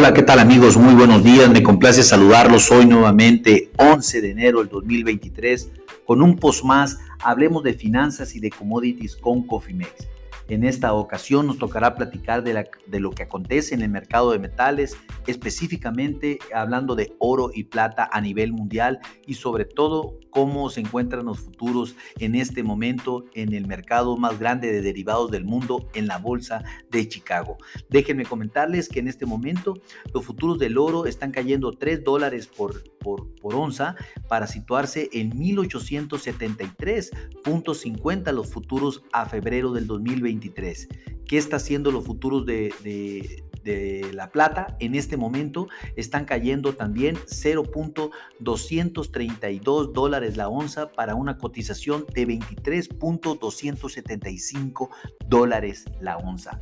Hola, ¿qué tal amigos? Muy buenos días. Me complace saludarlos hoy nuevamente, 11 de enero del 2023, con un post más. Hablemos de finanzas y de commodities con Cofimex. En esta ocasión nos tocará platicar de, de, lo que acontece en el mercado de metales, específicamente hablando de oro y plata a nivel mundial y sobre todo cómo se encuentran los futuros en este momento en el mercado más grande de derivados del mundo, en la bolsa de Chicago. Déjenme comentarles que en este momento los futuros del oro están cayendo 3 dólares por, por, onza para situarse en 1873.50 los futuros a febrero del 2023. ¿Qué está haciendo los futuros de, de la plata en este momento están cayendo también 0.232 dólares la onza para una cotización de 23.275 dólares la onza.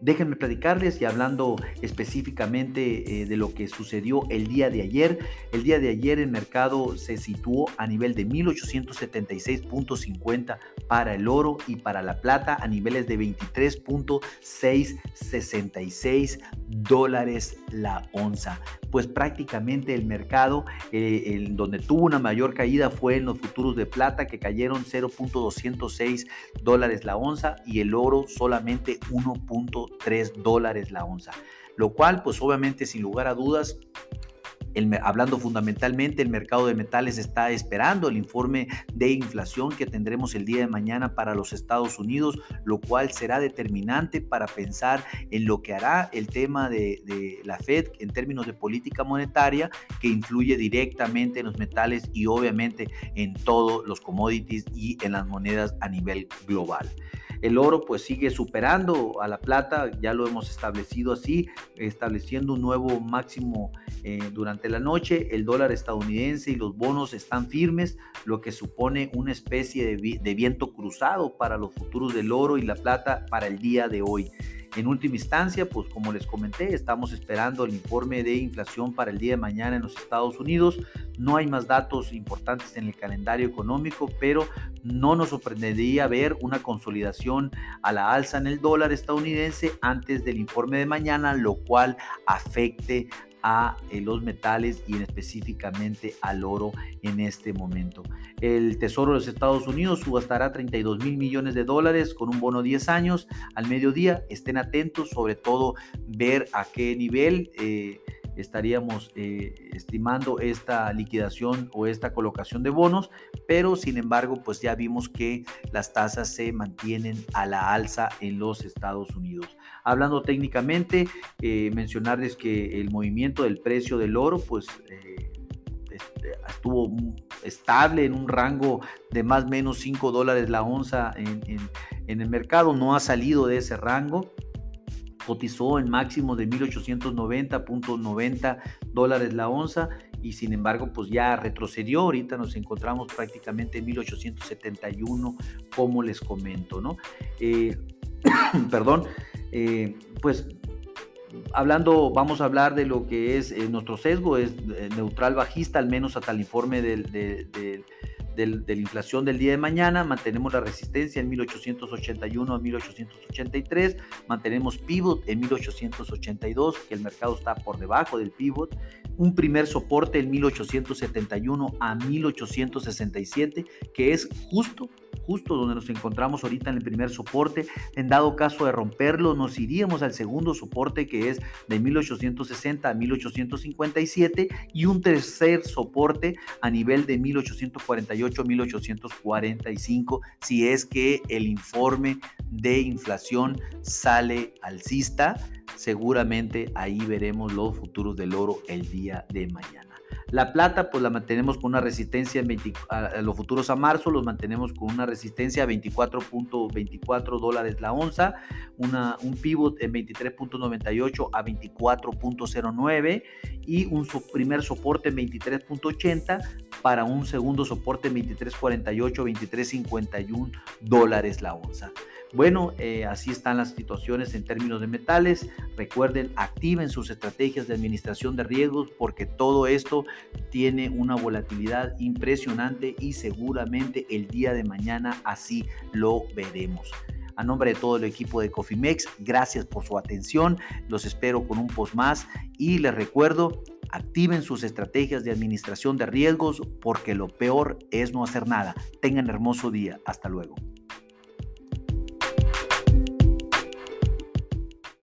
Déjenme platicarles y hablando específicamente eh, de lo que sucedió el día de ayer. El día de ayer el mercado se situó a nivel de 1876.50 para el oro y para la plata a niveles de 23.666 dólares la onza. Pues prácticamente el mercado eh, en donde tuvo una mayor caída fue en los futuros de plata que cayeron 0.206 dólares la onza y el oro solamente 1. 3 dólares la onza, lo cual pues obviamente sin lugar a dudas hablando fundamentalmente, el mercado de metales está esperando el informe de inflación que tendremos el día de mañana para los Estados Unidos, lo cual será determinante para pensar en lo que hará el tema de, de la Fed en términos de política monetaria, que influye directamente en los metales y obviamente en todos los commodities y en las monedas a nivel global. El oro pues sigue superando a la plata, ya lo hemos establecido así, estableciendo un nuevo máximo eh, durante la noche. El dólar estadounidense y los bonos están firmes, lo que supone una especie de viento cruzado para los futuros del oro y la plata para el día de hoy. En última instancia, pues como les comenté, estamos esperando el informe de inflación para el día de mañana en los Estados Unidos. No hay más datos importantes en el calendario económico, pero no nos sorprendería ver una consolidación a la alza en el dólar estadounidense antes del informe de mañana, lo cual afecte a eh, los metales y específicamente al oro en este momento. El Tesoro de los Estados Unidos subastará 32 mil millones de dólares con un bono 10 años al mediodía. Estén atentos, sobre todo ver a qué nivel. Eh, estaríamos eh, estimando esta liquidación o esta colocación de bonos, pero sin embargo, pues ya vimos que las tasas se mantienen a la alza en los Estados Unidos. Hablando técnicamente, eh, mencionarles que el movimiento del precio del oro, pues eh, este, estuvo estable en un rango de más o menos 5 dólares la onza en, en el mercado, no ha salido de ese rango cotizó en máximo de 1890.90 dólares la onza y sin embargo pues ya retrocedió, ahorita nos encontramos prácticamente en 1871 como les comento, ¿no? Eh, perdón, eh, pues hablando, vamos a hablar de lo que es eh, nuestro sesgo, es neutral bajista, al menos hasta el informe del de la inflación del día de mañana, mantenemos la resistencia en 1881 a 1883, mantenemos pivot en 1882, que el mercado está por debajo del pivot, un primer soporte en 1871 a 1867, que es justo justo donde nos encontramos ahorita en el primer soporte. En dado caso de romperlo, nos iríamos al segundo soporte que es de 1860 a 1857 y un tercer soporte a nivel de 1848 a 1845 si es que el informe de inflación sale alcista. Seguramente ahí veremos los futuros del oro el día de mañana. La plata, pues la mantenemos con una resistencia en a los futuros a marzo, los mantenemos con una resistencia a 24.24 dólares la onza, una, un pivot en 23.98 a 24.09 y un primer soporte en 23.80 para un segundo soporte en 23.48, 23.51 dólares la onza. Bueno, eh, así están las situaciones en términos de metales. Recuerden, activen sus estrategias de administración de riesgos porque todo esto tiene una volatilidad impresionante y seguramente el día de mañana así lo veremos. A nombre de todo el equipo de Cofimex, gracias por su atención. Los espero con un post más y les recuerdo, activen sus estrategias de administración de riesgos porque lo peor es no hacer nada. Tengan hermoso día. Hasta luego.